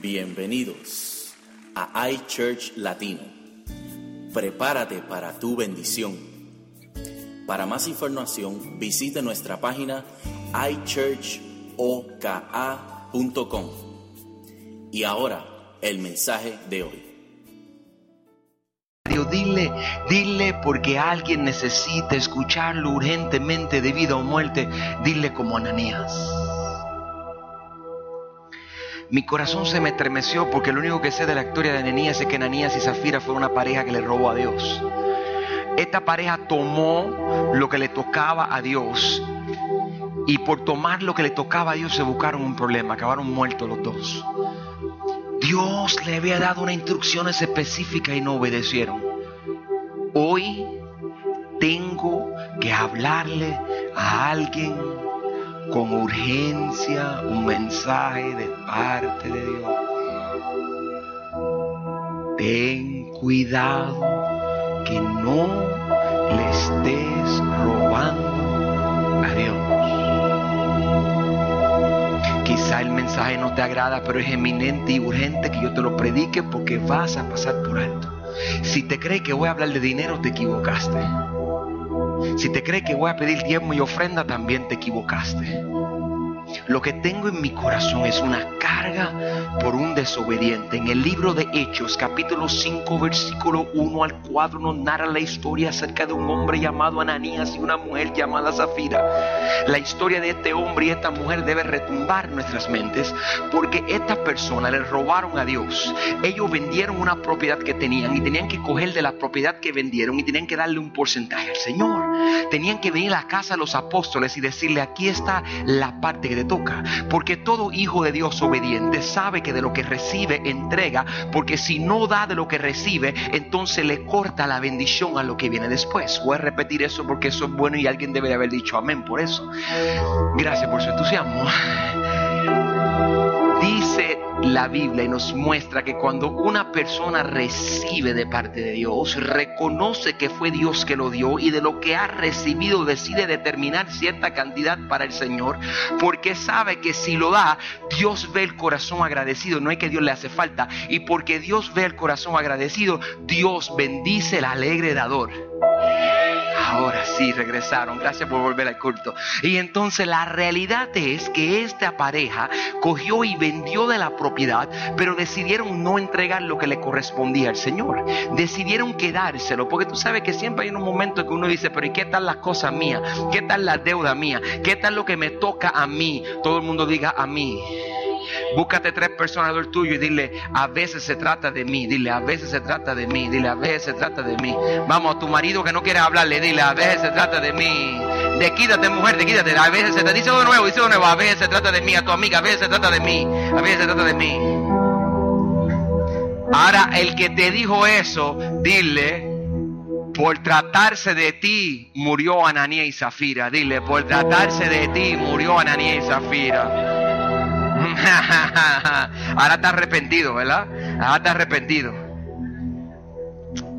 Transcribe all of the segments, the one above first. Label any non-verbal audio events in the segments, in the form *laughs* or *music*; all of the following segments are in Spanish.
Bienvenidos a iChurch Latino. Prepárate para tu bendición. Para más información, visite nuestra página iChurchoka.com. Y ahora, el mensaje de hoy. Dile, dile porque alguien necesita escucharlo urgentemente de vida o muerte. Dile como Ananías. Mi corazón se me estremeció porque lo único que sé de la historia de Ananías es que Ananías y Zafira fueron una pareja que le robó a Dios. Esta pareja tomó lo que le tocaba a Dios y por tomar lo que le tocaba a Dios se buscaron un problema, acabaron muertos los dos. Dios le había dado unas instrucciones específicas y no obedecieron. Hoy tengo que hablarle a alguien con urgencia un mensaje de parte de Dios. Ten cuidado que no le estés robando a Dios. Quizá el mensaje no te agrada, pero es eminente y urgente que yo te lo predique porque vas a pasar por alto. Si te crees que voy a hablar de dinero, te equivocaste. Si te crees que voy a pedir diezmo y ofrenda, también te equivocaste. Lo que tengo en mi corazón es una carga por un desobediente. En el libro de Hechos, capítulo 5, versículo 1 al 4, nos narra la historia acerca de un hombre llamado Ananías y una mujer llamada Zafira. La historia de este hombre y esta mujer debe retumbar nuestras mentes porque estas personas le robaron a Dios. Ellos vendieron una propiedad que tenían y tenían que coger de la propiedad que vendieron y tenían que darle un porcentaje al Señor. Tenían que venir a la casa de los apóstoles y decirle, aquí está la parte que toca. Porque todo hijo de Dios obediente sabe que de lo que recibe entrega, porque si no da de lo que recibe, entonces le corta la bendición a lo que viene después. Voy a repetir eso porque eso es bueno y alguien debe haber dicho amén por eso. Gracias por su entusiasmo. La Biblia nos muestra que cuando una persona recibe de parte de Dios, reconoce que fue Dios que lo dio y de lo que ha recibido decide determinar cierta cantidad para el Señor, porque sabe que si lo da, Dios ve el corazón agradecido, no es que Dios le hace falta, y porque Dios ve el corazón agradecido, Dios bendice el alegre dador. Ahora sí regresaron. Gracias por volver al culto. Y entonces la realidad es que esta pareja cogió y vendió de la propiedad, pero decidieron no entregar lo que le correspondía al Señor. Decidieron quedárselo, porque tú sabes que siempre hay un momento que uno dice, pero ¿y qué tal las cosas mías? ¿Qué tal la deuda mía? ¿Qué tal lo que me toca a mí? Todo el mundo diga a mí. Búscate tres personas del tuyo y dile, a veces se trata de mí, dile, a veces se trata de mí, dile, a veces se trata de mí. Vamos, a tu marido que no quiere hablarle, dile, a veces se trata de mí. De quítate, mujer, de quítate, a veces se te dice de nuevo, dice de nuevo, a veces se trata de mí, a tu amiga, a veces se trata de mí, a veces se trata de mí. Ahora, el que te dijo eso, dile, por tratarse de ti murió Ananía y Zafira. Dile, por tratarse de ti murió Ananía y Zafira. *laughs* Ahora está arrepentido, ¿verdad? Ahora está arrepentido.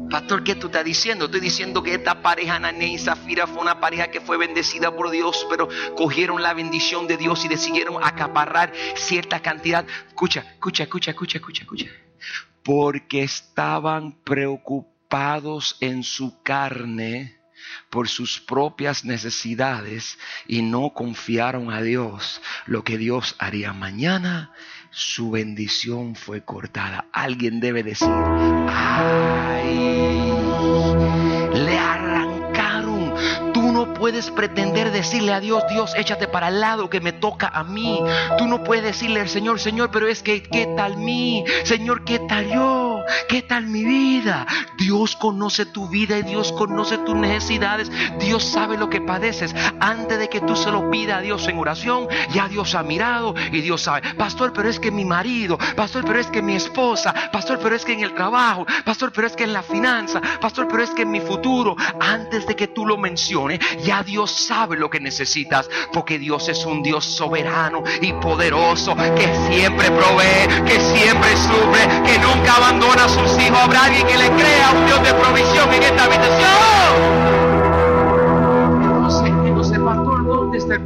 Pastor, ¿qué tú estás diciendo? Estoy diciendo que esta pareja, Anané y Zafira, fue una pareja que fue bendecida por Dios, pero cogieron la bendición de Dios y decidieron acaparrar cierta cantidad. Escucha, escucha, escucha, escucha, escucha, escucha. Porque estaban preocupados en su carne por sus propias necesidades y no confiaron a Dios lo que Dios haría mañana, su bendición fue cortada. Alguien debe decir, ay, le arrancaron. Tú no puedes pretender decirle a Dios, Dios, échate para el lado que me toca a mí. Tú no puedes decirle al Señor, Señor, pero es que, ¿qué tal mí? Señor, ¿qué tal yo? ¿Qué tal mi vida? Dios conoce tu vida y Dios conoce tus necesidades. Dios sabe lo que padeces. Antes de que tú se lo pida a Dios en oración, ya Dios ha mirado y Dios sabe. Pastor, pero es que mi marido, pastor, pero es que mi esposa, pastor, pero es que en el trabajo, pastor, pero es que en la finanza, pastor, pero es que en mi futuro, antes de que tú lo menciones, ya Dios sabe lo que necesitas, porque Dios es un Dios soberano y poderoso que siempre provee, que siempre sufre, que nunca abandona a sus hijos. Habrá alguien que le crea un Dios de provisión en esta habitación.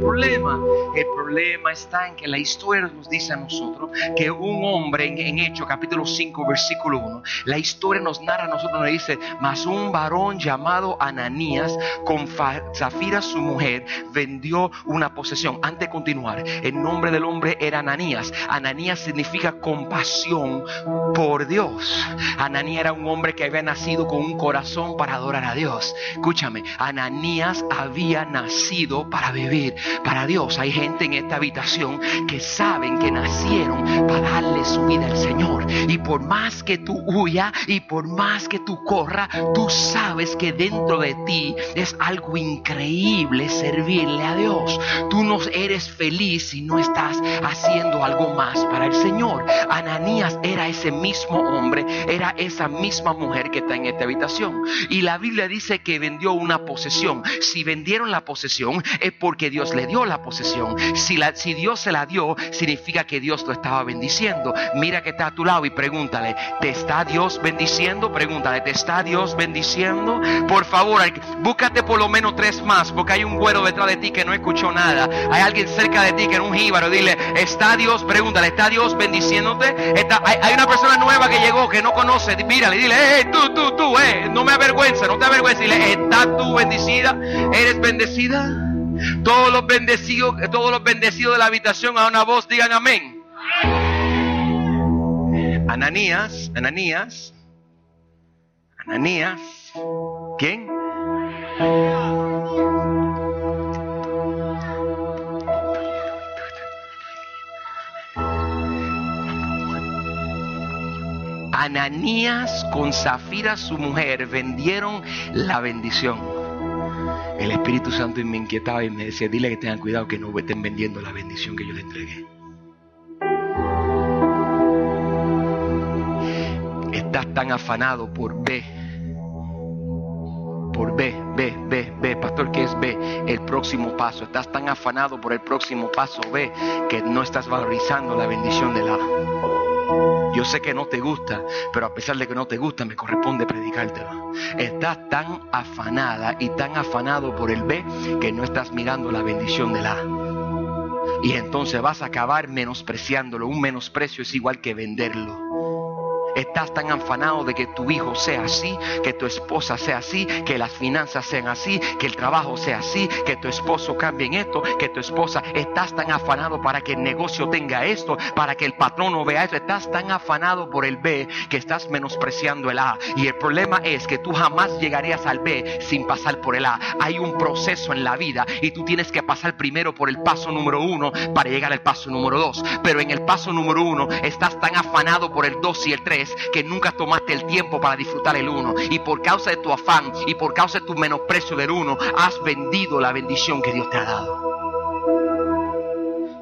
Problema? El problema está en que la historia nos dice a nosotros que un hombre en, en Hechos capítulo 5 versículo 1, la historia nos narra a nosotros, nos dice, mas un varón llamado Ananías con Zafira su mujer vendió una posesión. Antes de continuar, el nombre del hombre era Ananías. Ananías significa compasión por Dios. Ananías era un hombre que había nacido con un corazón para adorar a Dios. Escúchame, Ananías había nacido para vivir para Dios. Hay gente en esta habitación que saben que nacieron para darle su vida al Señor. Y por más que tú huyas y por más que tú corras, tú sabes que dentro de ti es algo increíble servirle a Dios. Tú no eres feliz si no estás haciendo algo más para el Señor. Ananías era ese mismo hombre, era esa misma mujer que está en esta habitación. Y la Biblia dice que vendió una posesión. Si vendieron la posesión es porque Dios le dio la posesión. Si, la, si Dios se la dio, significa que Dios lo estaba bendiciendo. Mira que está a tu lado y pregúntale, ¿te está Dios bendiciendo? Pregúntale, ¿te está Dios bendiciendo? Por favor, búscate por lo menos tres más, porque hay un güero detrás de ti que no escuchó nada. Hay alguien cerca de ti que era un jíbaro. Dile, ¿está Dios? Pregúntale, ¿está Dios bendiciéndote? hay, una persona nueva que llegó que no conoce. Mírale, dile, hey, tú, tú, tú, eh, no me avergüenza, no te avergüenza. Dile, ¿estás tú bendecida? ¿Eres bendecida? Todos los bendecidos, todos los bendecidos de la habitación a una voz digan amén. Ananías, Ananías, Ananías, ¿quién? Ananías con Zafira su mujer vendieron la bendición. El Espíritu Santo me inquietaba y me decía, dile que tengan cuidado que no estén vendiendo la bendición que yo le entregué. Estás tan afanado por B. Por B, B, B, B. Pastor, ¿qué es B? El próximo paso. Estás tan afanado por el próximo paso B que no estás valorizando la bendición de la yo sé que no te gusta, pero a pesar de que no te gusta, me corresponde predicártelo. Estás tan afanada y tan afanado por el B que no estás mirando la bendición del A. Y entonces vas a acabar menospreciándolo. Un menosprecio es igual que venderlo. Estás tan afanado de que tu hijo sea así, que tu esposa sea así, que las finanzas sean así, que el trabajo sea así, que tu esposo cambie en esto, que tu esposa. Estás tan afanado para que el negocio tenga esto, para que el patrono vea esto. Estás tan afanado por el B que estás menospreciando el A. Y el problema es que tú jamás llegarías al B sin pasar por el A. Hay un proceso en la vida y tú tienes que pasar primero por el paso número uno para llegar al paso número dos. Pero en el paso número uno estás tan afanado por el dos y el tres que nunca tomaste el tiempo para disfrutar el uno. Y por causa de tu afán y por causa de tu menosprecio del uno, has vendido la bendición que Dios te ha dado.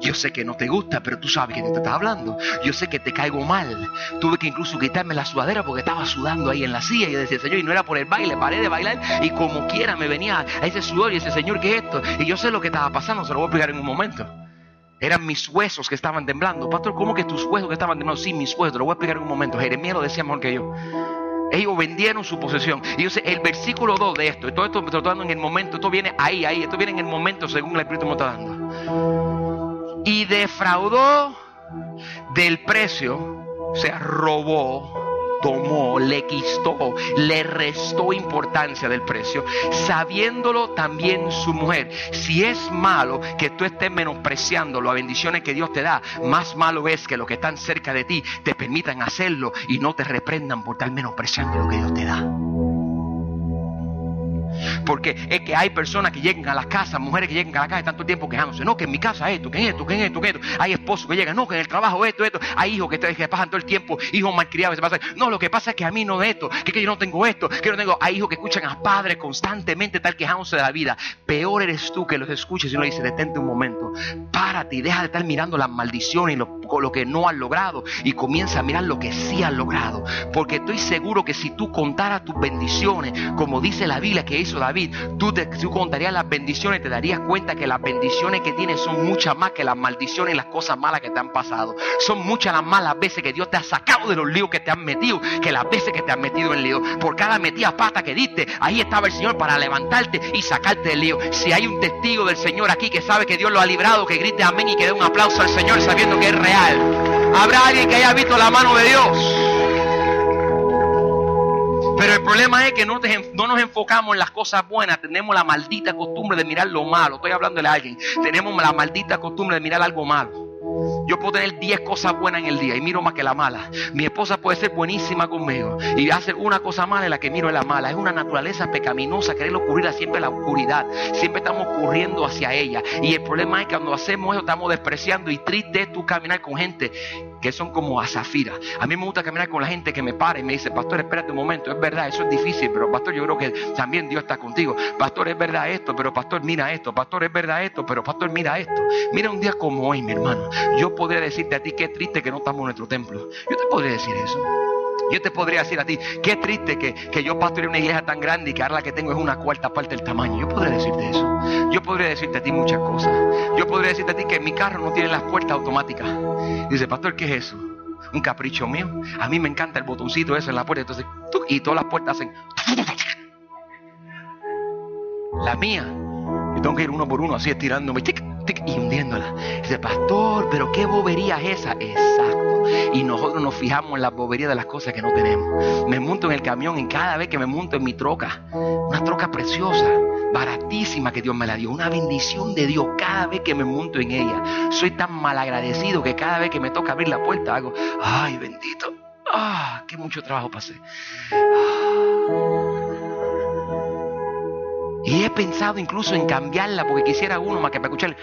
Yo sé que no te gusta, pero tú sabes que te está hablando. Yo sé que te caigo mal. Tuve que incluso quitarme la sudadera porque estaba sudando ahí en la silla y decía, Señor, y no era por el baile, paré de bailar y como quiera me venía a ese sudor y ese Señor, ¿qué es esto? Y yo sé lo que estaba pasando, se lo voy a explicar en un momento. Eran mis huesos que estaban temblando. Pastor, ¿cómo que tus huesos que estaban temblando? Sí, mis huesos. Lo voy a explicar en un momento. Jeremías lo decía mejor que yo. Ellos vendieron su posesión. Y yo sé, el versículo 2 de esto, y todo esto me está dando en el momento, esto viene ahí, ahí, esto viene en el momento según el Espíritu me está dando. Y defraudó del precio, o sea, robó tomó, le quistó, le restó importancia del precio, sabiéndolo también su mujer. Si es malo que tú estés menospreciando las bendiciones que Dios te da, más malo es que los que están cerca de ti te permitan hacerlo y no te reprendan por estar menospreciando lo que Dios te da. Porque es que hay personas que llegan a las casas, mujeres que llegan a la casa tanto tiempo quejándose. No, que en mi casa esto, que en esto, que en esto, que esto. Hay esposos que llegan, no, que en el trabajo esto, esto. Hay hijos que, que pasan todo el tiempo, hijos malcriados. Que se pasan. No, lo que pasa es que a mí no de esto, que, que yo no tengo esto, que no tengo. Hay hijos que escuchan a padres constantemente estar quejándose de la vida. Peor eres tú que los escuches y uno dice, detente un momento, volteate y deja de estar mirando las maldiciones y lo, lo que no has logrado y comienza a mirar lo que sí has logrado. Porque estoy seguro que si tú contaras tus bendiciones, como dice la Biblia que hizo David, tú, te, tú contarías las bendiciones te darías cuenta que las bendiciones que tienes son muchas más que las maldiciones y las cosas malas que te han pasado. Son muchas las malas veces que Dios te ha sacado de los líos que te han metido que las veces que te has metido en lío. Por cada metida pata que diste, ahí estaba el Señor para levantarte y sacarte del lío. Si hay un testigo del Señor aquí que sabe que Dios lo ha librado, que grite amén y que dé un aplauso al Señor sabiendo que es real. Habrá alguien que haya visto la mano de Dios. Pero el problema es que no, no, nos enfocamos en las cosas buenas. Tenemos la maldita costumbre de mirar lo malo. Estoy hablando de alguien. Tenemos la maldita costumbre de mirar algo malo. Yo puedo tener 10 cosas buenas en el día y miro más que la mala. Mi esposa puede ser buenísima conmigo y hace una cosa mala en la que miro en la mala. Es una naturaleza pecaminosa querer ocurrir siempre la oscuridad. Siempre estamos corriendo hacia ella. Y el problema es que cuando hacemos eso estamos despreciando y triste es tú caminar con gente que son como a zafira. A mí me gusta caminar con la gente que me para y me dice, pastor, espérate un momento, es verdad, eso es difícil, pero pastor, yo creo que también Dios está contigo. Pastor, es verdad esto, pero pastor, mira esto. Pastor, es verdad esto, pero pastor, mira esto. Mira un día como hoy, mi hermano. Yo podría decirte a ti qué triste que no estamos en nuestro templo. Yo te podría decir eso. Yo te podría decir a ti, qué triste que, que yo pastoré una iglesia tan grande y que ahora la que tengo es una cuarta parte del tamaño. Yo podría decirte eso. Yo podría decirte a ti muchas cosas. Yo podría decirte a ti que mi carro no tiene las puertas automáticas. Dice, pastor, ¿qué es eso? Un capricho mío. A mí me encanta el botoncito ese en la puerta. Entonces, y todas las puertas hacen. La mía. Yo tengo que ir uno por uno así estirándome y hundiéndola. Dice, pastor, pero qué bobería es esa. Exacto. Y nosotros nos fijamos en la bobería de las cosas que no tenemos. Me monto en el camión y cada vez que me monto en mi troca, una troca preciosa, baratísima que Dios me la dio, una bendición de Dios cada vez que me monto en ella. Soy tan mal agradecido que cada vez que me toca abrir la puerta hago, ay bendito, ah, qué mucho trabajo pasé. Y he pensado incluso en cambiarla porque quisiera uno más que para escucharle.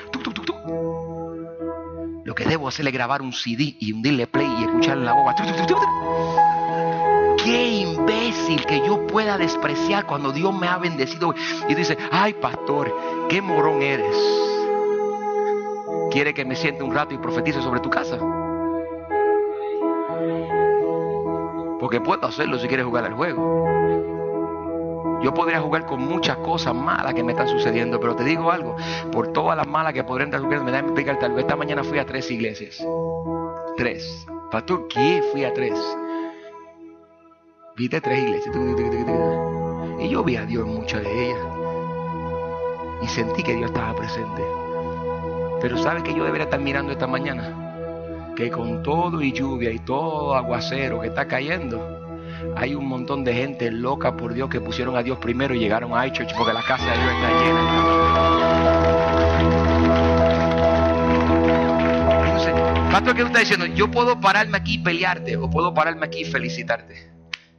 Lo que debo hacer es grabar un CD y hundirle play y escucharle la boca. Qué imbécil que yo pueda despreciar cuando Dios me ha bendecido. Y dice, ay pastor, qué morón eres. ¿Quiere que me siente un rato y profetice sobre tu casa? Porque puedo hacerlo si quieres jugar al juego. Yo podría jugar con muchas cosas malas que me están sucediendo, pero te digo algo, por todas las malas que podrían estar sucediendo, me da explicarte algo. Esta mañana fui a tres iglesias. Tres. Pastor, ¿qué? Fui a tres. Viste tres iglesias. Y yo vi a Dios en muchas de ellas. Y sentí que Dios estaba presente. Pero ¿sabes que yo debería estar mirando esta mañana? Que con todo y lluvia y todo aguacero que está cayendo, hay un montón de gente loca por Dios que pusieron a Dios primero y llegaron a iChurch porque la casa de Dios está llena. Pastor, ¿qué tú estás diciendo? Yo puedo pararme aquí y pelearte o puedo pararme aquí y felicitarte.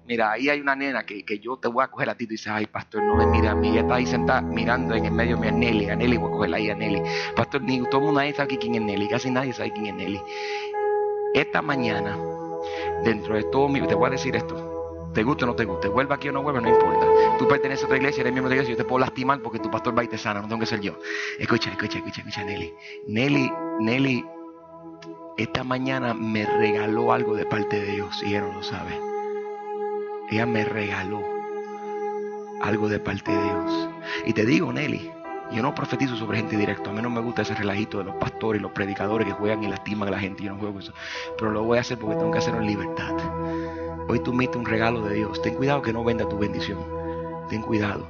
Mira, ahí hay una nena que, yo te voy a coger a ti y dices, ay, pastor, no me mire a mí. Ella está ahí sentada mirando en el medio de mi a Nelly. A Nelly voy a cogerla ahí a Nelly. Pastor, ni todo el mundo ahí sabe quién es Nelly. Casi nadie sabe quién es Nelly. Esta mañana, dentro de todo mi... Te voy a decir esto. Te guste o no te guste, vuelva aquí o no vuelva, no importa. Tú perteneces a otra iglesia, eres miembro de la iglesia, yo te puedo lastimar porque tu pastor va y te sana, no tengo que ser yo. Escucha, escucha, escucha, escucha, Nelly. Nelly, Nelly, esta mañana me regaló algo de parte de Dios y ella no lo sabe. Ella me regaló algo de parte de Dios. Y te digo, Nelly, yo no profetizo sobre gente directa. A mí no me gusta ese relajito de los pastores y los predicadores que juegan y lastiman a la gente. Yo no juego eso. Pero lo voy a hacer porque tengo que hacerlo en libertad. Hoy tú metes un regalo de Dios. Ten cuidado que no venda tu bendición. Ten cuidado.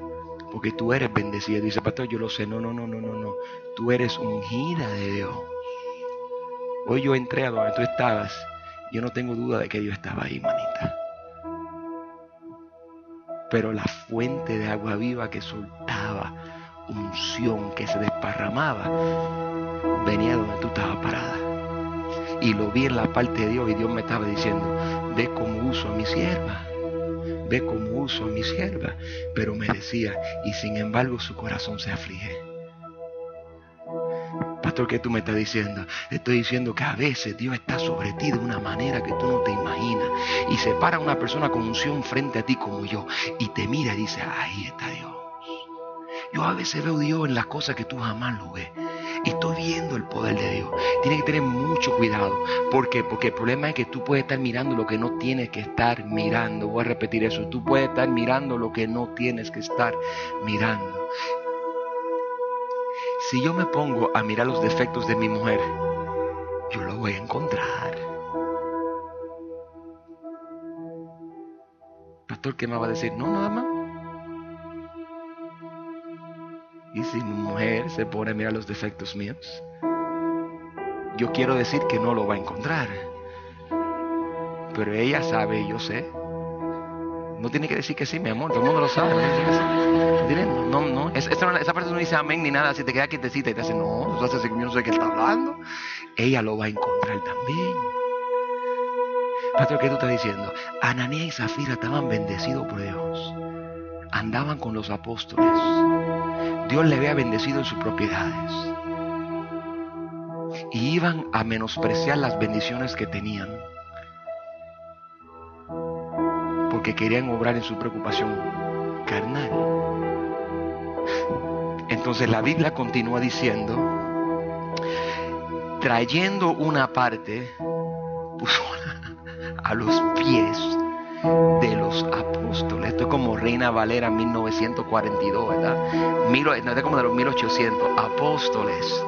Porque tú eres bendecida. Dice, pastor, yo lo sé. No, no, no, no, no, no. Tú eres ungida de Dios. Hoy yo entré a donde tú estabas. Yo no tengo duda de que Dios estaba ahí, manita. Pero la fuente de agua viva que soltaba, unción que se desparramaba, venía donde tú estabas parada. Y lo vi en la parte de Dios y Dios me estaba diciendo, ve cómo uso a mi sierva, ve cómo uso a mi sierva. Pero me decía, y sin embargo su corazón se aflige. Pastor, ¿qué tú me estás diciendo? estoy diciendo que a veces Dios está sobre ti de una manera que tú no te imaginas. Y se para una persona con unción frente a ti como yo. Y te mira y dice, ahí está Dios. Yo a veces veo Dios en las cosas que tú jamás lo ves. Estoy viendo el poder de Dios. Tienes que tener mucho cuidado. ¿Por qué? Porque el problema es que tú puedes estar mirando lo que no tienes que estar mirando. Voy a repetir eso. Tú puedes estar mirando lo que no tienes que estar mirando. Si yo me pongo a mirar los defectos de mi mujer, yo lo voy a encontrar. Pastor, ¿qué me va a decir? No, nada más. Y si mi mujer se pone a mirar los defectos míos, yo quiero decir que no lo va a encontrar. Pero ella sabe yo sé. No tiene que decir que sí, mi amor. Todo el mundo lo sabe. No, no, Esa, esa parte no dice amén ni nada. Si te queda quietecita y te dice, no, tú haces yo no sé qué está hablando. Ella lo va a encontrar también. Pastor, ¿qué tú estás diciendo? Ananía y Zafira estaban bendecidos por Dios. Andaban con los apóstoles. Dios le había bendecido en sus propiedades. Y iban a menospreciar las bendiciones que tenían. Porque querían obrar en su preocupación carnal. Entonces la Biblia continúa diciendo, trayendo una parte, *laughs* a los pies de los apóstoles. Esto es como Reina Valera 1942, ¿verdad? Miro, no es como de los 1800 apóstoles.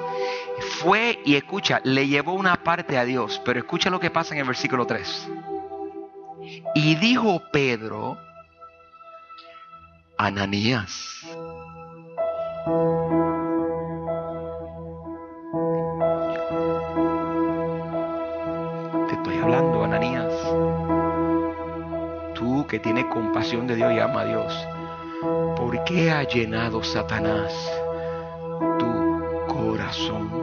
Fue y escucha, le llevó una parte a Dios, pero escucha lo que pasa en el versículo 3. Y dijo Pedro, Ananías, tiene compasión de Dios y ama a Dios, ¿por qué ha llenado Satanás tu corazón?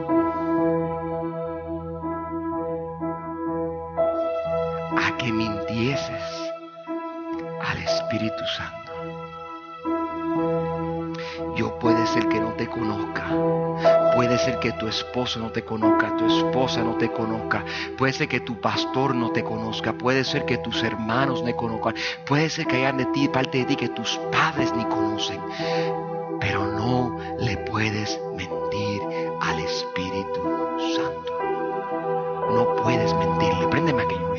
Tu esposo no te conozca, tu esposa no te conozca. Puede ser que tu pastor no te conozca. Puede ser que tus hermanos no conozcan. Puede ser que hayan de ti, parte de ti, que tus padres ni conocen. Pero no le puedes mentir al Espíritu Santo. No puedes mentirle. Préndeme aquello.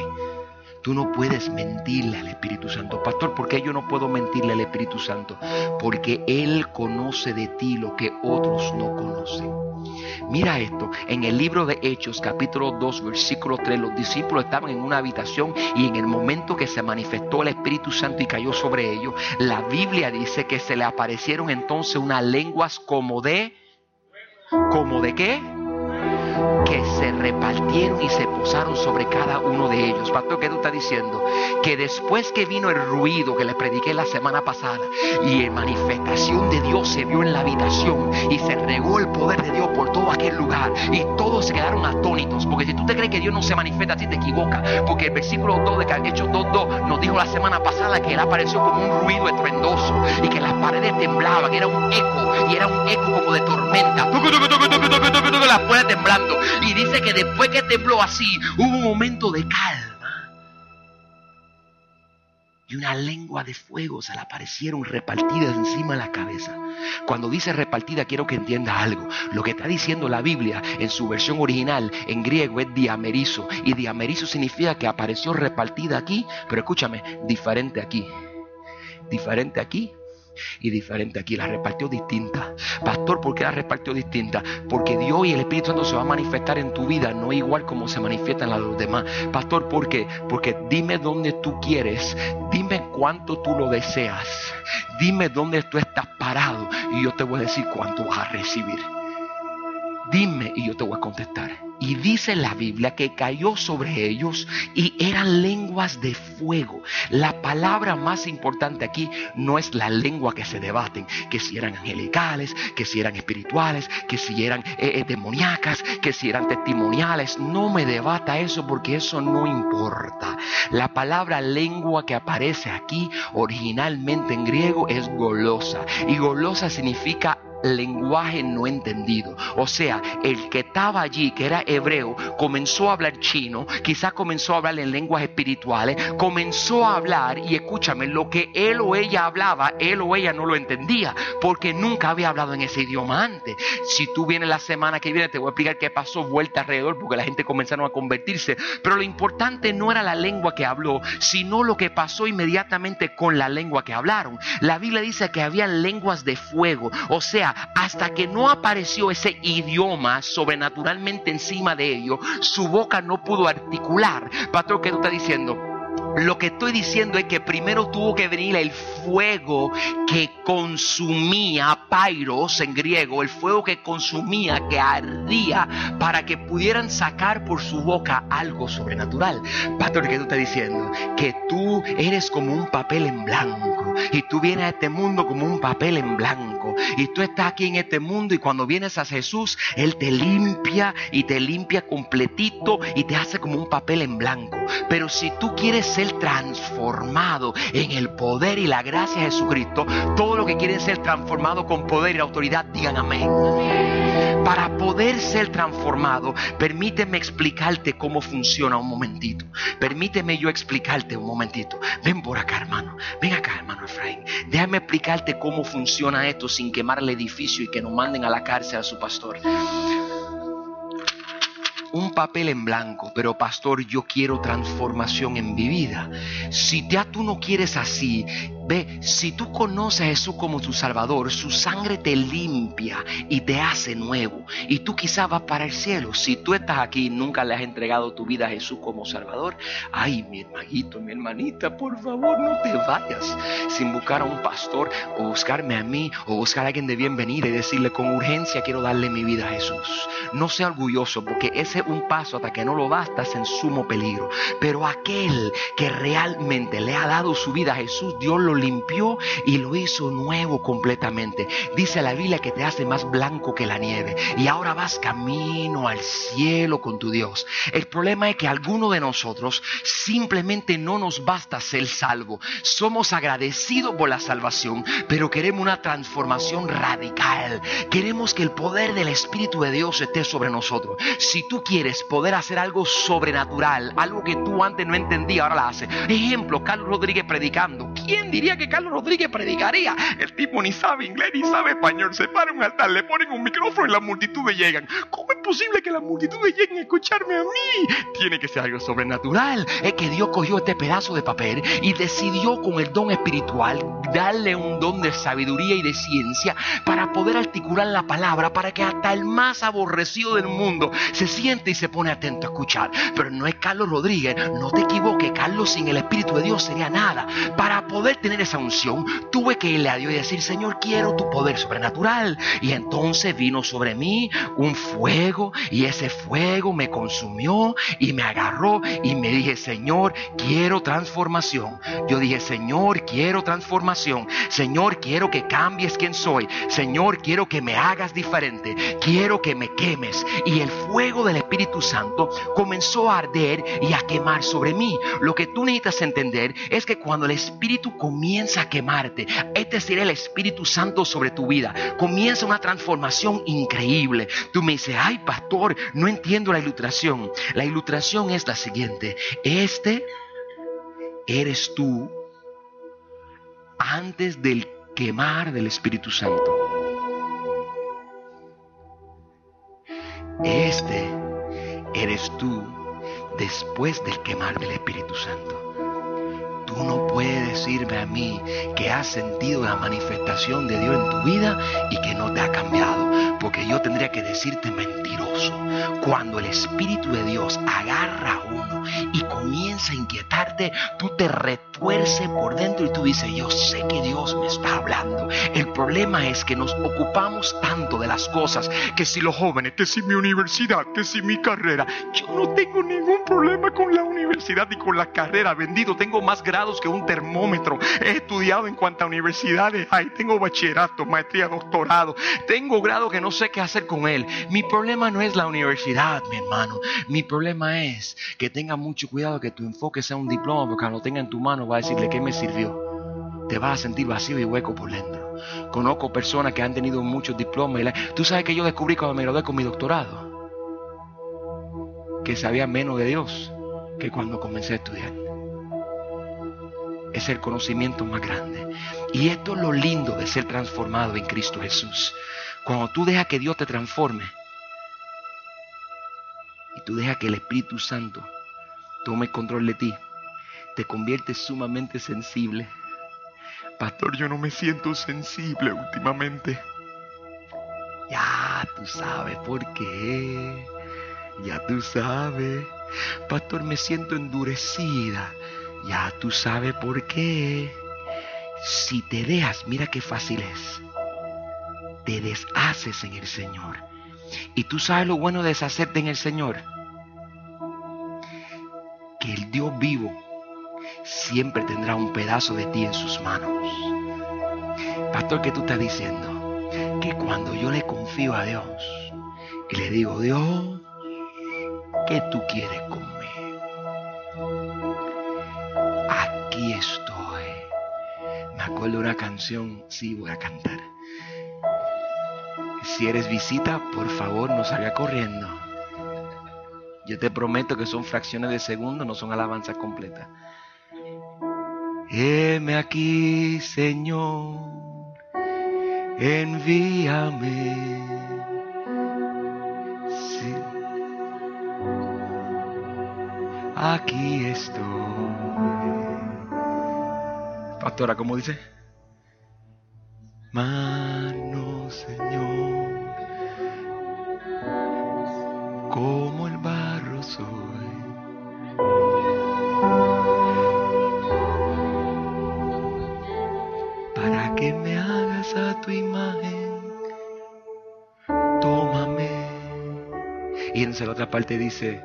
Tú no puedes mentirle al Espíritu Santo. Pastor, ¿por qué yo no puedo mentirle al Espíritu Santo? Porque Él conoce de ti lo que otros no conocen. Mira esto, en el libro de Hechos capítulo 2 versículo 3, los discípulos estaban en una habitación y en el momento que se manifestó el Espíritu Santo y cayó sobre ellos, la Biblia dice que se le aparecieron entonces unas lenguas como de... ¿Como de qué? Que se repartieron y se posaron sobre cada uno de ellos. Pastor, ¿qué tú estás diciendo? Que después que vino el ruido que le prediqué la semana pasada y en manifestación de Dios se vio en la habitación y se regó el poder de Dios por todo aquel lugar y todos se quedaron atónitos. Porque si tú te crees que Dios no se manifiesta, ti te equivoca. Porque el versículo 2 de Hechos 2.2 nos dijo la semana pasada que Él apareció como un ruido estruendoso y que las paredes temblaban. Era un eco y era un eco como de tormenta. Las puertas temblando. Y dice que después que tembló así, hubo un momento de calma. Y una lengua de fuego se le aparecieron repartidas encima de la cabeza. Cuando dice repartida, quiero que entienda algo. Lo que está diciendo la Biblia en su versión original, en griego, es diamerizo. Y diamerizo significa que apareció repartida aquí, pero escúchame, diferente aquí. Diferente aquí y diferente aquí. La repartió distinta. Pastor, ¿por qué la repartió distinta? Porque Dios y el Espíritu Santo se va a manifestar en tu vida, no igual como se manifiesta en la de los demás. Pastor, ¿por qué? Porque dime dónde tú quieres, dime cuánto tú lo deseas, dime dónde tú estás parado y yo te voy a decir cuánto vas a recibir. Dime y yo te voy a contestar. Y dice la Biblia que cayó sobre ellos y eran lenguas de fuego. La palabra más importante aquí no es la lengua que se debaten, que si eran angelicales, que si eran espirituales, que si eran eh, eh, demoníacas, que si eran testimoniales. No me debata eso porque eso no importa. La palabra lengua que aparece aquí originalmente en griego es golosa. Y golosa significa lenguaje no entendido. O sea, el que estaba allí, que era hebreo, comenzó a hablar chino, quizás comenzó a hablar en lenguas espirituales, comenzó a hablar y escúchame, lo que él o ella hablaba, él o ella no lo entendía, porque nunca había hablado en ese idioma antes. Si tú vienes la semana que viene, te voy a explicar qué pasó vuelta alrededor, porque la gente comenzaron a convertirse. Pero lo importante no era la lengua que habló, sino lo que pasó inmediatamente con la lengua que hablaron. La Biblia dice que había lenguas de fuego, o sea, hasta que no apareció ese idioma sobrenaturalmente encima de ellos, su boca no pudo articular. Pastor, ¿qué tú estás diciendo? Lo que estoy diciendo es que primero tuvo que venir el fuego que consumía, pairos en griego, el fuego que consumía, que ardía, para que pudieran sacar por su boca algo sobrenatural. Pastor, ¿qué tú estás diciendo? Que tú eres como un papel en blanco y tú vienes a este mundo como un papel en blanco y tú estás aquí en este mundo y cuando vienes a Jesús, Él te limpia y te limpia completito y te hace como un papel en blanco. Pero si tú quieres ser transformado en el poder y la gracia de Jesucristo, todo lo que quieren ser transformado con poder y autoridad, digan amén. Para poder ser transformado, permíteme explicarte cómo funciona un momentito. Permíteme yo explicarte un momentito. Ven por acá, hermano. Ven acá, hermano Efraín. Déjame explicarte cómo funciona esto sin quemar el edificio y que nos manden a la cárcel a su pastor un papel en blanco, pero pastor, yo quiero transformación en mi vida. Si ya tú no quieres así, ve, si tú conoces a Jesús como tu Salvador, su sangre te limpia y te hace nuevo. Y tú quizás vas para el cielo. Si tú estás aquí y nunca le has entregado tu vida a Jesús como Salvador, ay, mi hermanito, mi hermanita, por favor, no te vayas sin buscar a un pastor o buscarme a mí o buscar a alguien de bienvenida y decirle con urgencia quiero darle mi vida a Jesús. No sea orgulloso porque ese un paso hasta que no lo bastas en sumo peligro. Pero aquel que realmente le ha dado su vida a Jesús, Dios lo limpió y lo hizo nuevo completamente. Dice la Biblia que te hace más blanco que la nieve. Y ahora vas camino al cielo con tu Dios. El problema es que alguno de nosotros simplemente no nos basta ser salvo. Somos agradecidos por la salvación, pero queremos una transformación radical. Queremos que el poder del Espíritu de Dios esté sobre nosotros. Si tú quieres poder hacer algo sobrenatural, algo que tú antes no entendías, ahora la haces. Ejemplo, Carlos Rodríguez predicando. ¿Quién diría que Carlos Rodríguez predicaría? El tipo ni sabe inglés ni sabe español. Se para un altar, le ponen un micrófono y las multitudes llegan. ¿Cómo es posible que las multitudes lleguen a escucharme a mí? Tiene que ser algo sobrenatural. Es que Dios cogió este pedazo de papel y decidió con el don espiritual darle un don de sabiduría y de ciencia para poder articular la palabra para que hasta el más aborrecido del mundo se sienta y se pone atento a escuchar. Pero no es Carlos Rodríguez, no te equivoques, Carlos sin el Espíritu de Dios sería nada. Para poder tener esa unción, tuve que irle a Dios y decir, Señor, quiero tu poder sobrenatural. Y entonces vino sobre mí un fuego y ese fuego me consumió y me agarró y me dije, Señor, quiero transformación. Yo dije, Señor, quiero transformación. Señor, quiero que cambies quién soy. Señor, quiero que me hagas diferente. Quiero que me quemes. Y el fuego del Espíritu Santo comenzó a arder y a quemar sobre mí. Lo que tú necesitas entender es que cuando el Espíritu comienza a quemarte, este será el Espíritu Santo sobre tu vida. Comienza una transformación increíble. Tú me dices, ay pastor, no entiendo la ilustración. La ilustración es la siguiente. Este eres tú antes del quemar del Espíritu Santo. Este eres tú después del quemar del Espíritu Santo. Tú no puedes decirme a mí que has sentido la manifestación de Dios en tu vida y que no te ha cambiado, porque yo tendría que decirte mentiroso. Cuando el Espíritu de Dios agarra a uno y comienza a inquietarte, tú te retuerces por dentro y tú dices, yo sé que Dios me está hablando. El problema es que nos ocupamos tanto de las cosas, que si los jóvenes, que si mi universidad, que si mi carrera, yo no tengo ningún problema con la universidad y con la carrera, vendido, tengo más que un termómetro. He estudiado en cuantas universidades hay. Tengo bachillerato, maestría, doctorado. Tengo grado que no sé qué hacer con él. Mi problema no es la universidad, mi hermano. Mi problema es que tenga mucho cuidado que tu enfoque sea un diploma, porque cuando lo tenga en tu mano va a decirle qué me sirvió. Te vas a sentir vacío y hueco por dentro. Conozco personas que han tenido muchos diplomas. Tú sabes que yo descubrí cuando me gradué con mi doctorado que sabía menos de Dios que cuando comencé a estudiar. Es el conocimiento más grande. Y esto es lo lindo de ser transformado en Cristo Jesús. Cuando tú dejas que Dios te transforme y tú dejas que el Espíritu Santo tome control de ti, te conviertes sumamente sensible. Pastor, yo no me siento sensible últimamente. Ya, tú sabes por qué. Ya tú sabes. Pastor, me siento endurecida. Ya tú sabes por qué. Si te dejas, mira qué fácil es. Te deshaces en el Señor. Y tú sabes lo bueno de deshacerte en el Señor. Que el Dios vivo siempre tendrá un pedazo de ti en sus manos. Pastor, ¿qué tú estás diciendo? Que cuando yo le confío a Dios y le digo, Dios, ¿qué tú quieres De una canción, sí, voy a cantar. Si eres visita, por favor, no salga corriendo. Yo te prometo que son fracciones de segundo, no son alabanzas completas. Heme aquí, Señor, envíame. Sí. Aquí estoy. Pastora, ¿cómo dice? Mano, Señor, como el barro soy. Para que me hagas a tu imagen, tómame. Y en la otra parte dice,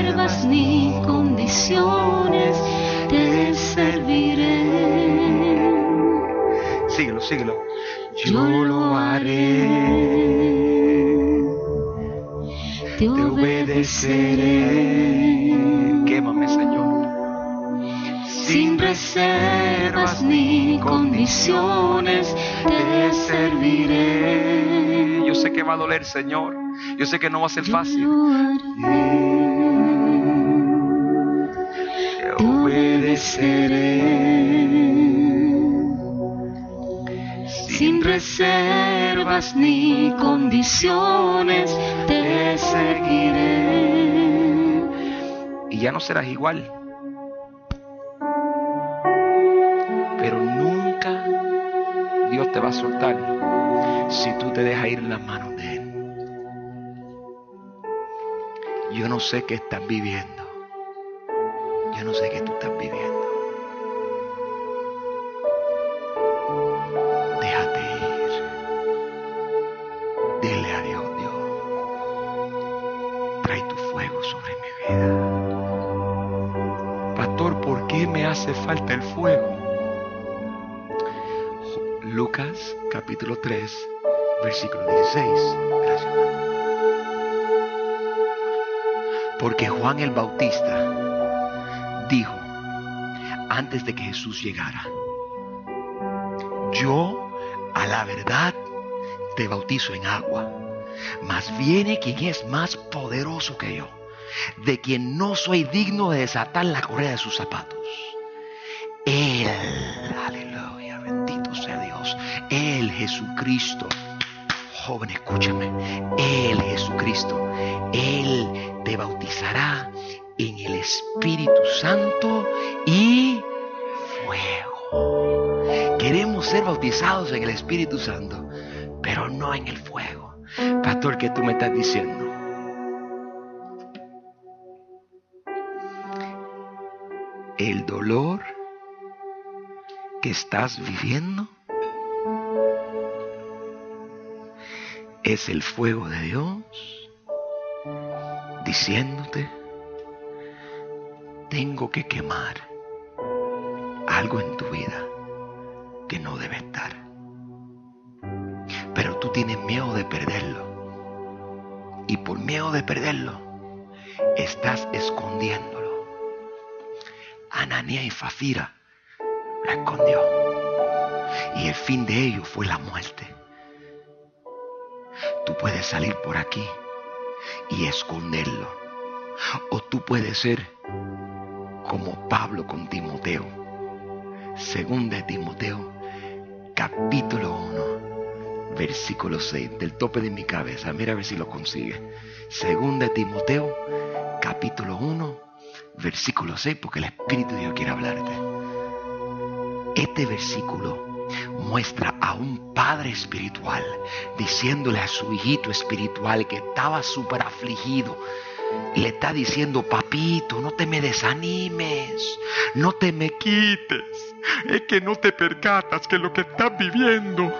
reservas ni condiciones te serviré. Síguelo, síguelo. Yo lo haré, te obedeceré. Quémame, Señor. Sin reservas ni condiciones te serviré. Yo sé que va a doler, Señor. Yo sé que no va a ser Yo fácil. Obedeceré. sin reservas ni condiciones te seguiré. Y ya no serás igual. Pero nunca Dios te va a soltar si tú te dejas ir en las manos de Él. Yo no sé qué estás viviendo. Yo no sé qué tú estás viviendo. Déjate ir. Dile a Dios, Dios. Trae tu fuego sobre mi vida. Pastor, ¿por qué me hace falta el fuego? Lucas capítulo 3, versículo 16. Gracias. Porque Juan el Bautista dijo, antes de que Jesús llegara, yo a la verdad te bautizo en agua, mas viene quien es más poderoso que yo, de quien no soy digno de desatar la correa de sus zapatos. Él, aleluya, bendito sea Dios, Él Jesucristo. Joven, escúchame, Él Jesucristo, Él te bautizará en el Espíritu Santo y fuego. Queremos ser bautizados en el Espíritu Santo, pero no en el fuego. Pastor, ¿qué tú me estás diciendo? El dolor que estás viviendo es el fuego de Dios diciéndote, tengo que quemar algo en tu vida que no debe estar. tú tienes miedo de perderlo. Y por miedo de perderlo, estás escondiéndolo. Ananía y Fafira lo escondió. Y el fin de ello fue la muerte. Tú puedes salir por aquí y esconderlo. O tú puedes ser como Pablo con Timoteo. Segunda de Timoteo, capítulo 1, versículo 6, del tope de mi cabeza. Mira a ver si lo consigue. Segunda de Timoteo, capítulo 1, versículo 6, porque el Espíritu de Dios quiere hablarte. Este versículo muestra a un padre espiritual diciéndole a su hijito espiritual que estaba súper afligido. Le está diciendo, papito, no te me desanimes, no te me quites. Es que no te percatas que lo que estás viviendo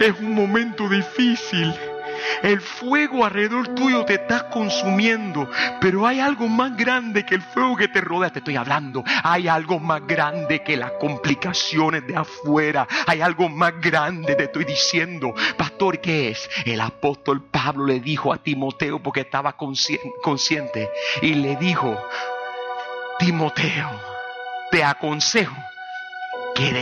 es un momento difícil. El fuego alrededor tuyo te está consumiendo, pero hay algo más grande que el fuego que te rodea. Te estoy hablando. Hay algo más grande que las complicaciones de afuera. Hay algo más grande, te estoy diciendo. Pastor, ¿qué es? El apóstol Pablo le dijo a Timoteo porque estaba consciente y le dijo, Timoteo, te aconsejo que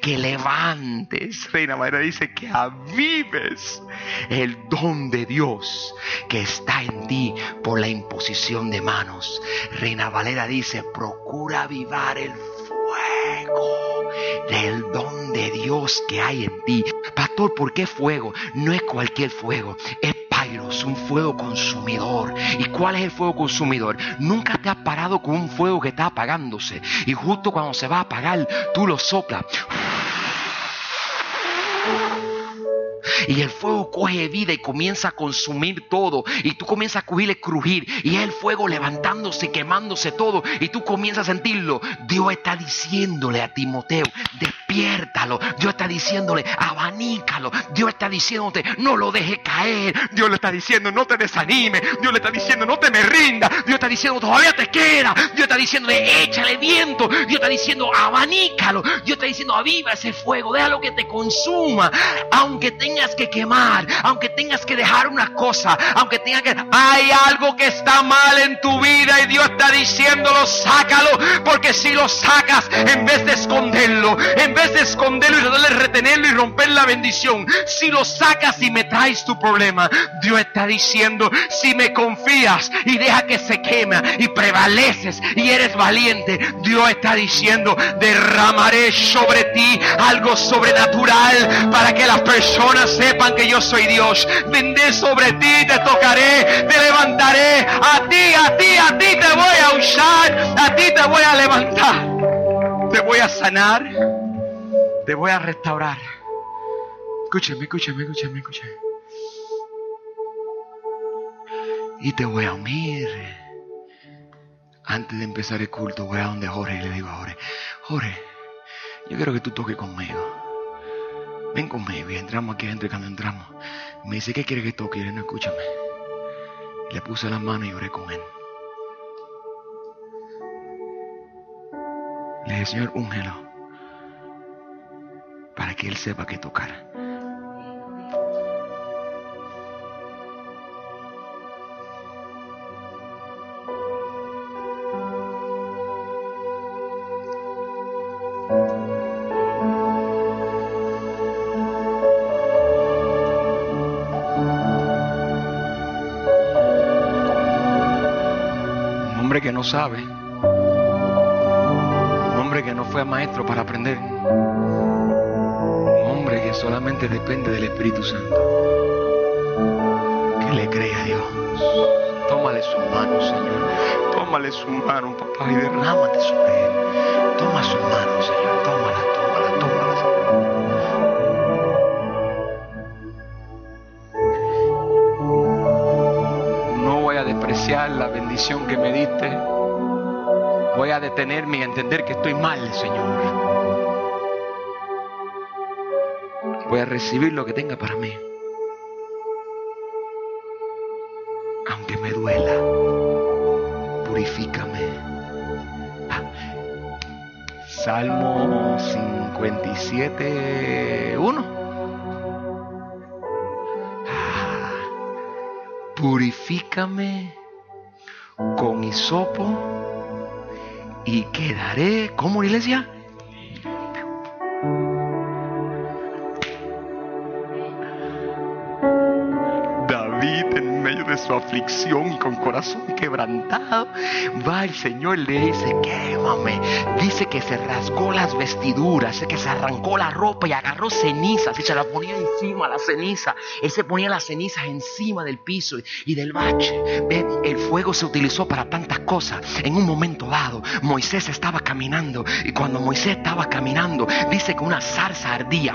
que levantes. Reina María dice que avives el don de Dios que está en ti por la imposición de manos. Reina Valera dice, procura avivar el fuego del don de Dios que hay en ti. Pastor, ¿por qué fuego? No es cualquier fuego, es Pairos, un fuego consumidor. ¿Y cuál es el fuego consumidor? Nunca te has parado con un fuego que está apagándose y justo cuando se va a apagar, tú lo soplas y el fuego coge vida y comienza a consumir todo y tú comienzas a cogerle crujir y es el fuego levantándose, quemándose todo y tú comienzas a sentirlo. Dios está diciéndole a Timoteo, despiértalo. Dios está diciéndole, abanícalo. Dios está diciéndote, no lo dejes caer. Dios le está diciendo, no te desanime. Dios le está diciendo, no te me rinda. Dios está diciendo, todavía te queda. Dios está diciendo, échale viento. Dios está diciendo, abanícalo. Dios está diciendo, aviva ese fuego, déjalo que te consuma. Aunque tengas que quemar, aunque tengas que dejar una cosa, aunque tengas que... Hay algo que está mal en tu vida y Dios está diciéndolo, sácalo, porque si lo sacas, en vez de esconderlo, en vez de esconderlo y de retenerlo y romper la bendición, si lo sacas y me traes tu problema, Dios está diciendo, si me confías y deja que se quema y prevaleces y eres valiente, Dios está diciendo, derramaré sobre ti algo sobrenatural para que las personas sepan que yo soy Dios. Vendré sobre ti, te tocaré, te levantaré. A ti, a ti, a ti te voy a usar. A ti te voy a levantar. Te voy a sanar. Te voy a restaurar. Escúchame, escúchame, escúchame, escúchame. Y te voy a unir. Antes de empezar el culto, voy a donde Jorge y le digo a Jorge, Jorge, yo quiero que tú toques conmigo. Ven conmigo y entramos aquí adentro cuando entramos, me dice, ¿qué quiere que toque? Y él no, escúchame. Le puse la mano y oré con él. Le dije, Señor, úngelo. Para que él sepa qué tocar. que no sabe, un hombre que no fue maestro para aprender, hombre solamente depende del Espíritu Santo, que le cree a Dios. Tómale su mano, Señor. Tómale su mano, papá, y derrámate sobre él. Toma su mano, Señor. Tómala, tómala, tómala, No voy a despreciar la bendición que me diste voy a detenerme y entender que estoy mal, Señor. voy a recibir lo que tenga para mí. Aunque me duela, purifícame. Ah. Salmo 57, 1. Ah. Purifícame con hisopo y quedaré como iglesia aflicción y con corazón quebrantado, va el Señor le dice, quémame. Dice que se rasgó las vestiduras, que se arrancó la ropa y agarró cenizas y se la ponía encima la ceniza. Él se ponía las cenizas encima del piso y del bache. El fuego se utilizó para tantas cosas. En un momento dado, Moisés estaba caminando y cuando Moisés estaba caminando, dice que una zarza ardía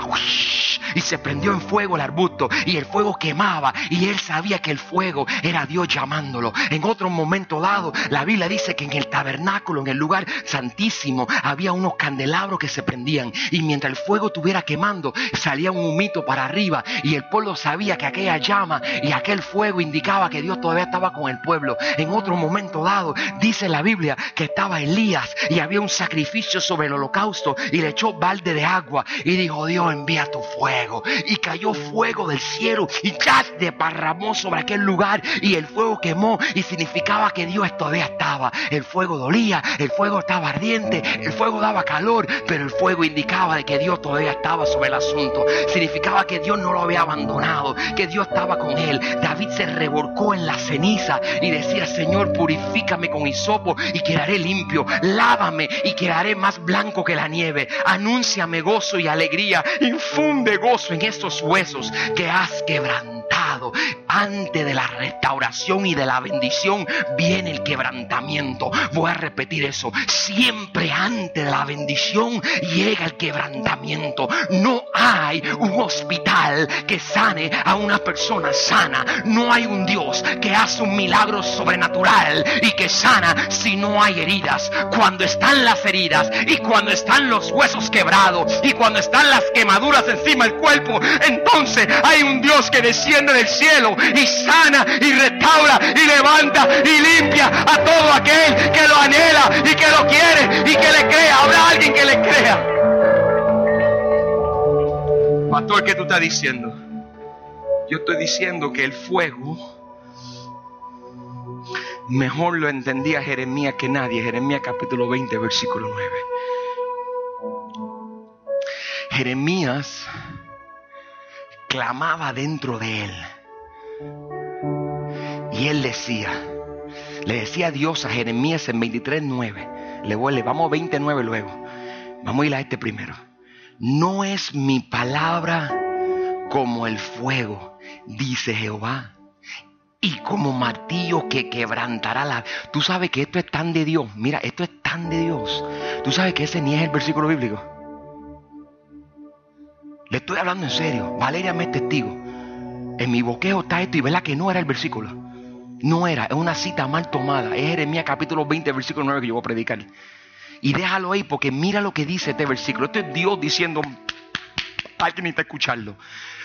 y se prendió en fuego el arbusto y el fuego quemaba y él sabía que el fuego era Dios llamándolo. En otro momento dado, la Biblia dice que en el tabernáculo, en el lugar santísimo, había unos candelabros que se prendían y mientras el fuego estuviera quemando, salía un humito para arriba y el pueblo sabía que aquella llama y aquel fuego indicaba que Dios todavía estaba con el pueblo. En otro momento dado, dice la Biblia que estaba Elías y había un sacrificio sobre el holocausto y le echó balde de agua y dijo, Dios envía tu fuego. Y cayó fuego del cielo y ya derramó sobre aquel lugar y el fuego quemó y significaba que Dios todavía estaba. El fuego dolía, el fuego estaba ardiente, el fuego daba calor, pero el fuego indicaba de que Dios todavía estaba sobre el asunto. Significaba que Dios no lo había abandonado, que Dios estaba con él. David se revolcó en la ceniza y decía, Señor, purifícame con hisopo y quedaré limpio. Lávame y quedaré más blanco que la nieve. Anúnciame gozo y alegría. Infunde gozo en estos huesos que has quebrantado. Antes de la restauración y de la bendición viene el quebrantamiento. Voy a repetir eso. Siempre antes de la bendición llega el quebrantamiento. No hay un hospital que sane a una persona sana. No hay un Dios que hace un milagro sobrenatural y que sana si no hay heridas. Cuando están las heridas y cuando están los huesos quebrados y cuando están las quemaduras encima del cuerpo, entonces hay un Dios que desciende del cielo y sana y restaura y levanta y limpia a todo aquel que lo anhela y que lo quiere y que le crea. Habrá alguien que le crea. Pastor, ¿qué tú estás diciendo? Yo estoy diciendo que el fuego mejor lo entendía Jeremías que nadie. Jeremías capítulo 20, versículo 9. Jeremías clamaba dentro de él. Y él decía, le decía Dios a Jeremías en 23, 9. Le voy, le vamos a 29 luego. Vamos a ir a este primero. No es mi palabra como el fuego, dice Jehová y como martillo que quebrantará la... Tú sabes que esto es tan de Dios. Mira, esto es tan de Dios. Tú sabes que ese ni es el versículo bíblico. Le estoy hablando en serio. Valeria me es testigo. En mi boqueo está esto y verá que no era el versículo. No era, es una cita mal tomada. Es Jeremías capítulo 20, versículo 9 que yo voy a predicar. Y déjalo ahí porque mira lo que dice este versículo. Esto es Dios diciendo, alguien necesita escucharlo.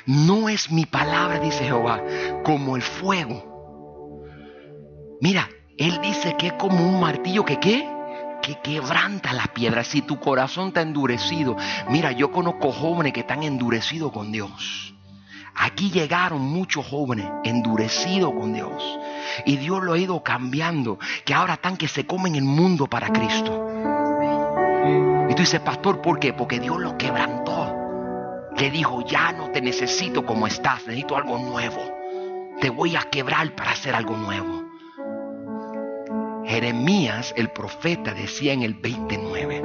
No es mi palabra, dice Jehová, como el fuego. Mira, Él dice que es como un martillo que qué? Que quebranta las piedras. Si tu corazón está endurecido, mira, yo conozco jóvenes que están endurecidos con Dios. Aquí llegaron muchos jóvenes endurecidos con Dios. Y Dios lo ha ido cambiando. Que ahora están que se comen el mundo para Cristo. Y tú dices, pastor, ¿por qué? Porque Dios lo quebrantó. Le dijo, ya no te necesito como estás, necesito algo nuevo. Te voy a quebrar para hacer algo nuevo. Jeremías, el profeta, decía en el 29,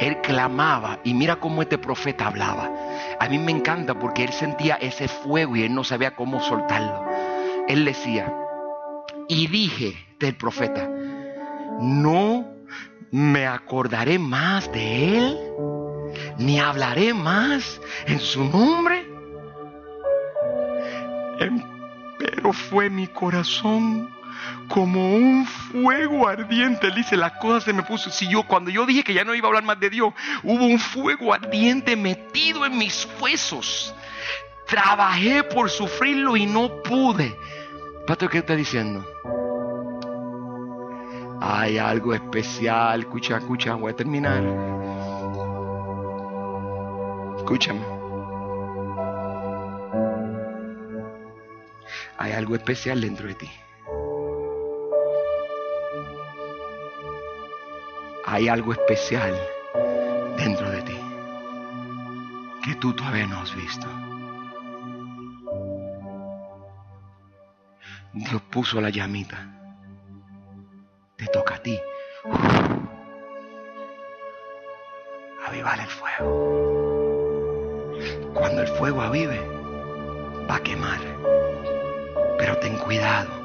él clamaba y mira cómo este profeta hablaba. A mí me encanta porque él sentía ese fuego y él no sabía cómo soltarlo. Él decía, y dije del profeta, no me acordaré más de él, ni hablaré más en su nombre. Pero fue mi corazón como un fuego ardiente. Él dice, la cosa se me puso. Si yo, cuando yo dije que ya no iba a hablar más de Dios, hubo un fuego ardiente metido en mis huesos. Trabajé por sufrirlo y no pude. Pastor, ¿qué está diciendo? Hay algo especial. Escucha, escucha, voy a terminar. Escúchame. Hay algo especial dentro de ti. Hay algo especial dentro de ti que tú todavía no has visto. Dios puso la llamita. Te toca a ti. Avivar el fuego. Cuando el fuego avive, va a quemar. Pero ten cuidado.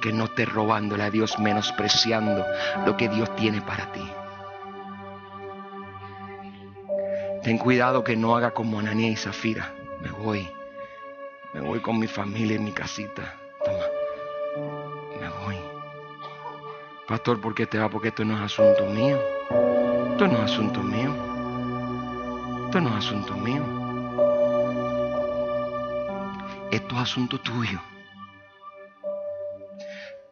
Que no estés robándole a Dios, menospreciando lo que Dios tiene para ti. Ten cuidado que no haga como Ananía y Zafira. Me voy. Me voy con mi familia en mi casita. Toma. Me voy. Pastor, ¿por qué te va? Porque esto no es asunto mío. Esto no es asunto mío. Esto no es asunto mío. Esto es asunto tuyo.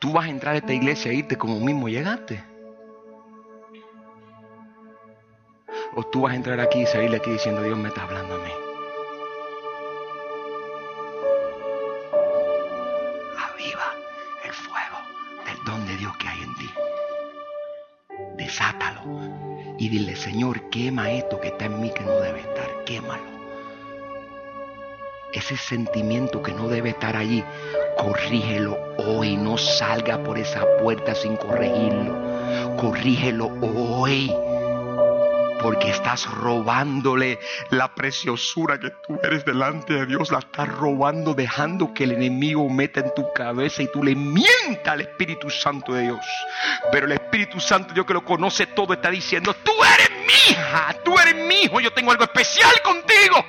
Tú vas a entrar a esta iglesia e irte como mismo llegaste. O tú vas a entrar aquí y salir de aquí diciendo, Dios me está hablando a mí. Aviva el fuego del don de Dios que hay en ti. Desátalo y dile, Señor, quema esto que está en mí que no debe estar. Quémalo. Ese sentimiento que no debe estar allí, corrígelo hoy. No salga por esa puerta sin corregirlo. Corrígelo hoy porque estás robándole la preciosura que tú eres delante de Dios, la estás robando dejando que el enemigo meta en tu cabeza y tú le mientas al Espíritu Santo de Dios. Pero el Espíritu Santo, Dios que lo conoce todo, está diciendo, tú eres mi hija, tú eres mi hijo, yo tengo algo especial contigo.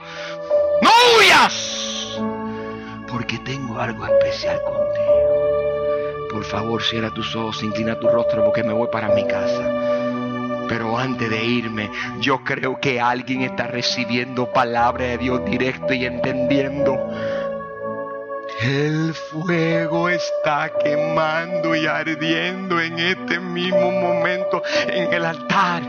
No huyas, porque tengo algo especial contigo. Por favor, cierra tus ojos, inclina tu rostro porque me voy para mi casa. Pero antes de irme, yo creo que alguien está recibiendo palabra de Dios directo y entendiendo. El fuego está quemando y ardiendo en este mismo momento en el altar.